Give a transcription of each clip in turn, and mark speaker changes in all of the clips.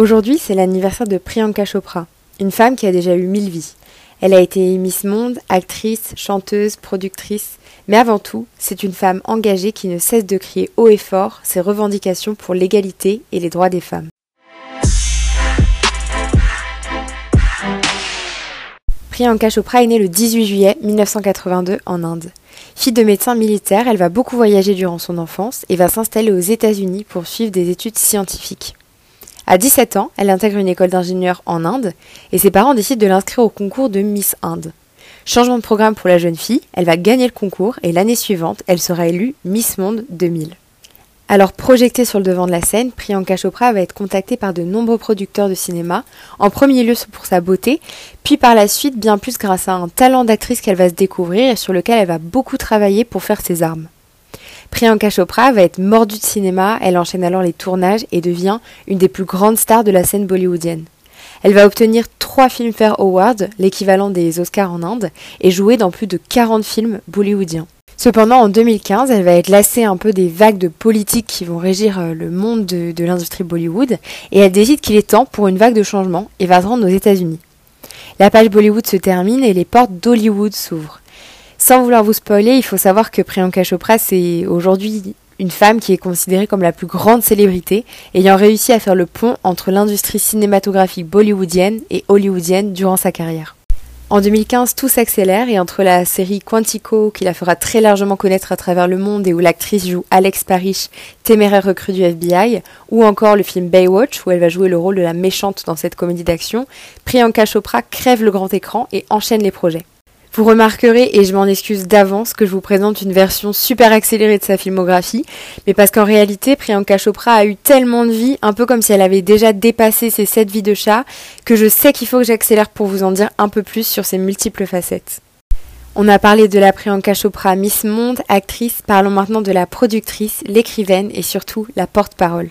Speaker 1: Aujourd'hui, c'est l'anniversaire de Priyanka Chopra, une femme qui a déjà eu mille vies. Elle a été Miss Monde, actrice, chanteuse, productrice, mais avant tout, c'est une femme engagée qui ne cesse de crier haut et fort ses revendications pour l'égalité et les droits des femmes. Priyanka Chopra est née le 18 juillet 1982 en Inde. Fille de médecin militaire, elle va beaucoup voyager durant son enfance et va s'installer aux États-Unis pour suivre des études scientifiques. À 17 ans, elle intègre une école d'ingénieur en Inde et ses parents décident de l'inscrire au concours de Miss Inde. Changement de programme pour la jeune fille, elle va gagner le concours et l'année suivante, elle sera élue Miss Monde 2000. Alors projetée sur le devant de la scène, Priyanka Chopra va être contactée par de nombreux producteurs de cinéma, en premier lieu pour sa beauté, puis par la suite bien plus grâce à un talent d'actrice qu'elle va se découvrir et sur lequel elle va beaucoup travailler pour faire ses armes. Priyanka Chopra va être mordue de cinéma, elle enchaîne alors les tournages et devient une des plus grandes stars de la scène bollywoodienne. Elle va obtenir trois Filmfare Awards, l'équivalent des Oscars en Inde, et jouer dans plus de 40 films bollywoodiens. Cependant, en 2015, elle va être lassée un peu des vagues de politique qui vont régir euh, le monde de, de l'industrie Bollywood, et elle décide qu'il est temps pour une vague de changement et va se rendre aux États-Unis. La page Bollywood se termine et les portes d'Hollywood s'ouvrent. Sans vouloir vous spoiler, il faut savoir que Priyanka Chopra, c'est aujourd'hui une femme qui est considérée comme la plus grande célébrité, ayant réussi à faire le pont entre l'industrie cinématographique bollywoodienne et hollywoodienne durant sa carrière. En 2015, tout s'accélère et entre la série Quantico, qui la fera très largement connaître à travers le monde et où l'actrice joue Alex Parrish, téméraire recrue du FBI, ou encore le film Baywatch, où elle va jouer le rôle de la méchante dans cette comédie d'action, Priyanka Chopra crève le grand écran et enchaîne les projets. Vous remarquerez, et je m'en excuse d'avance, que je vous présente une version super accélérée de sa filmographie, mais parce qu'en réalité, Priyanka Chopra a eu tellement de vie, un peu comme si elle avait déjà dépassé ses sept vies de chat, que je sais qu'il faut que j'accélère pour vous en dire un peu plus sur ses multiples facettes. On a parlé de la Priyanka Chopra Miss Monde, actrice, parlons maintenant de la productrice, l'écrivaine et surtout la porte-parole.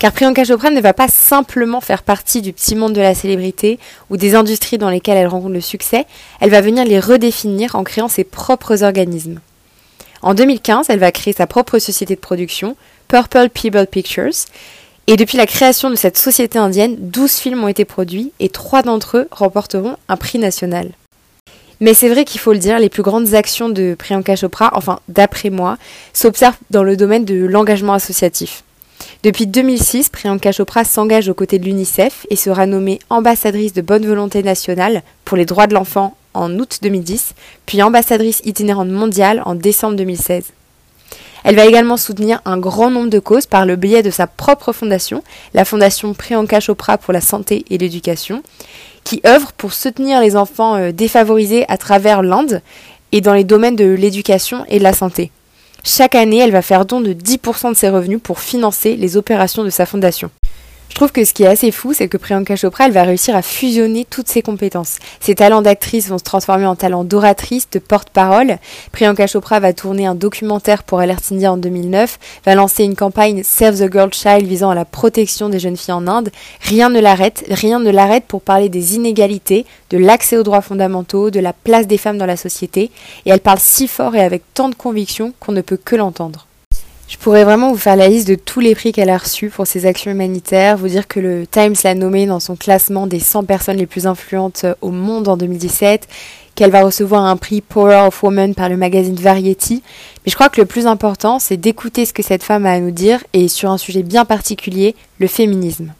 Speaker 1: Car Priyanka Chopra ne va pas simplement faire partie du petit monde de la célébrité ou des industries dans lesquelles elle rencontre le succès, elle va venir les redéfinir en créant ses propres organismes. En 2015, elle va créer sa propre société de production, Purple People Pictures, et depuis la création de cette société indienne, 12 films ont été produits et 3 d'entre eux remporteront un prix national. Mais c'est vrai qu'il faut le dire, les plus grandes actions de Priyanka Chopra, enfin d'après moi, s'observent dans le domaine de l'engagement associatif. Depuis 2006, Priyanka Chopra s'engage aux côtés de l'UNICEF et sera nommée ambassadrice de bonne volonté nationale pour les droits de l'enfant en août 2010, puis ambassadrice itinérante mondiale en décembre 2016. Elle va également soutenir un grand nombre de causes par le biais de sa propre fondation, la fondation Priyanka Chopra pour la santé et l'éducation, qui œuvre pour soutenir les enfants euh, défavorisés à travers l'Inde et dans les domaines de l'éducation et de la santé. Chaque année, elle va faire don de 10% de ses revenus pour financer les opérations de sa fondation. Je trouve que ce qui est assez fou, c'est que Priyanka Chopra, elle va réussir à fusionner toutes ses compétences. Ses talents d'actrice vont se transformer en talents d'oratrice, de porte-parole. Priyanka Chopra va tourner un documentaire pour Alert India en 2009, va lancer une campagne Save the Girl Child visant à la protection des jeunes filles en Inde. Rien ne l'arrête, rien ne l'arrête pour parler des inégalités, de l'accès aux droits fondamentaux, de la place des femmes dans la société. Et elle parle si fort et avec tant de conviction qu'on ne peut que l'entendre. Je pourrais vraiment vous faire la liste de tous les prix qu'elle a reçus pour ses actions humanitaires, vous dire que le Times l'a nommée dans son classement des 100 personnes les plus influentes au monde en 2017, qu'elle va recevoir un prix Power of Woman par le magazine Variety. Mais je crois que le plus important, c'est d'écouter ce que cette femme a à nous dire et sur un sujet bien particulier, le féminisme.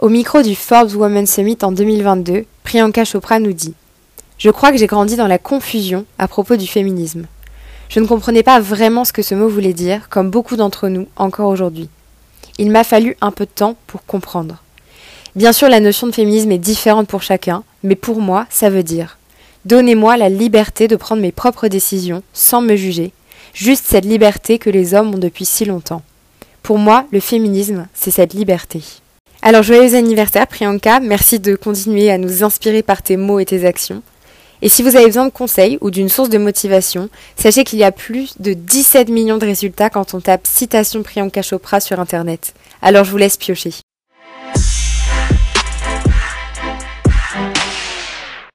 Speaker 1: Au micro du Forbes Women Summit en 2022, Priyanka Chopra nous dit Je crois que j'ai grandi dans la confusion à propos du féminisme. Je ne comprenais pas vraiment ce que ce mot voulait dire, comme beaucoup d'entre nous encore aujourd'hui. Il m'a fallu un peu de temps pour comprendre. Bien sûr, la notion de féminisme est différente pour chacun, mais pour moi, ça veut dire Donnez-moi la liberté de prendre mes propres décisions sans me juger, juste cette liberté que les hommes ont depuis si longtemps. Pour moi, le féminisme, c'est cette liberté. Alors joyeux anniversaire Priyanka, merci de continuer à nous inspirer par tes mots et tes actions. Et si vous avez besoin de conseils ou d'une source de motivation, sachez qu'il y a plus de 17 millions de résultats quand on tape citation Priyanka Chopra sur Internet. Alors je vous laisse piocher.